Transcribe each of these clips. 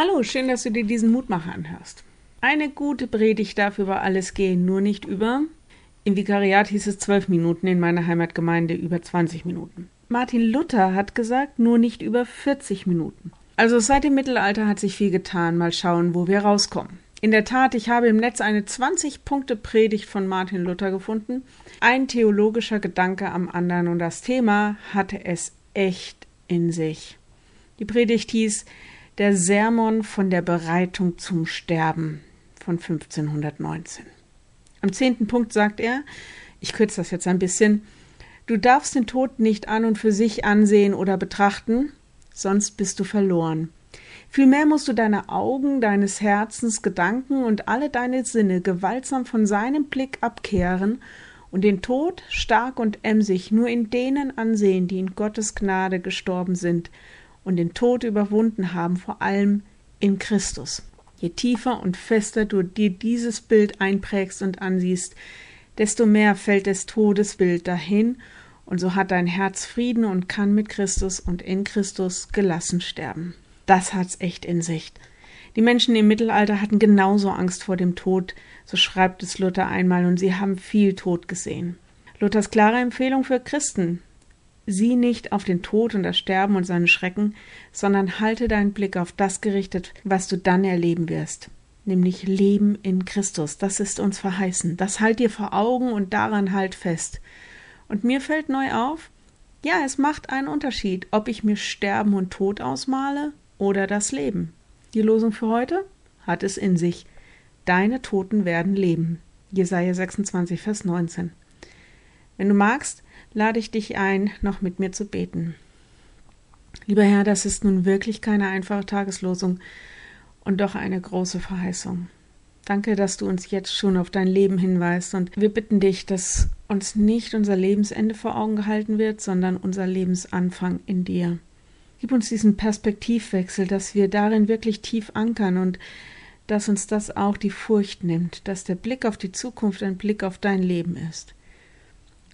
Hallo, schön, dass du dir diesen Mutmacher anhörst. Eine gute Predigt darf über alles gehen, nur nicht über. Im Vikariat hieß es zwölf Minuten, in meiner Heimatgemeinde über 20 Minuten. Martin Luther hat gesagt, nur nicht über 40 Minuten. Also seit dem Mittelalter hat sich viel getan. Mal schauen, wo wir rauskommen. In der Tat, ich habe im Netz eine 20-Punkte-Predigt von Martin Luther gefunden. Ein theologischer Gedanke am anderen und das Thema hatte es echt in sich. Die Predigt hieß der Sermon von der Bereitung zum Sterben von 1519. Am zehnten Punkt sagt er, ich kürze das jetzt ein bisschen, du darfst den Tod nicht an und für sich ansehen oder betrachten, sonst bist du verloren. Vielmehr musst du deine Augen, deines Herzens, Gedanken und alle deine Sinne gewaltsam von seinem Blick abkehren und den Tod stark und emsig nur in denen ansehen, die in Gottes Gnade gestorben sind und den Tod überwunden haben, vor allem in Christus. Je tiefer und fester du dir dieses Bild einprägst und ansiehst, desto mehr fällt das Todesbild dahin, und so hat dein Herz Frieden und kann mit Christus und in Christus gelassen sterben. Das hat's echt in sich. Die Menschen im Mittelalter hatten genauso Angst vor dem Tod, so schreibt es Luther einmal, und sie haben viel Tod gesehen. Luthers klare Empfehlung für Christen, Sieh nicht auf den Tod und das Sterben und seine Schrecken, sondern halte deinen Blick auf das gerichtet, was du dann erleben wirst, nämlich Leben in Christus. Das ist uns verheißen. Das halt dir vor Augen und daran halt fest. Und mir fällt neu auf, ja, es macht einen Unterschied, ob ich mir Sterben und Tod ausmale oder das Leben. Die Losung für heute hat es in sich. Deine Toten werden leben. Jesaja 26, Vers 19. Wenn du magst, lade ich dich ein, noch mit mir zu beten. Lieber Herr, das ist nun wirklich keine einfache Tageslosung und doch eine große Verheißung. Danke, dass du uns jetzt schon auf dein Leben hinweist und wir bitten dich, dass uns nicht unser Lebensende vor Augen gehalten wird, sondern unser Lebensanfang in dir. Gib uns diesen Perspektivwechsel, dass wir darin wirklich tief ankern und dass uns das auch die Furcht nimmt, dass der Blick auf die Zukunft ein Blick auf dein Leben ist.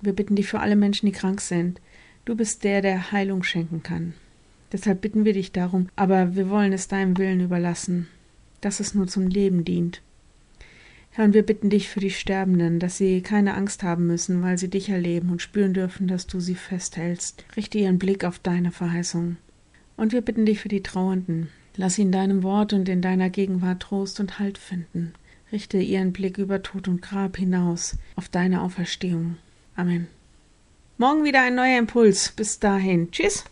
Wir bitten dich für alle Menschen, die krank sind. Du bist der, der Heilung schenken kann. Deshalb bitten wir dich darum, aber wir wollen es deinem Willen überlassen, dass es nur zum Leben dient. Herr, und wir bitten dich für die Sterbenden, dass sie keine Angst haben müssen, weil sie dich erleben und spüren dürfen, dass du sie festhältst. Richte ihren Blick auf deine Verheißung. Und wir bitten dich für die Trauernden. Lass sie in deinem Wort und in deiner Gegenwart Trost und Halt finden. Richte ihren Blick über Tod und Grab hinaus auf deine Auferstehung. Amen. Morgen wieder ein neuer Impuls. Bis dahin. Tschüss.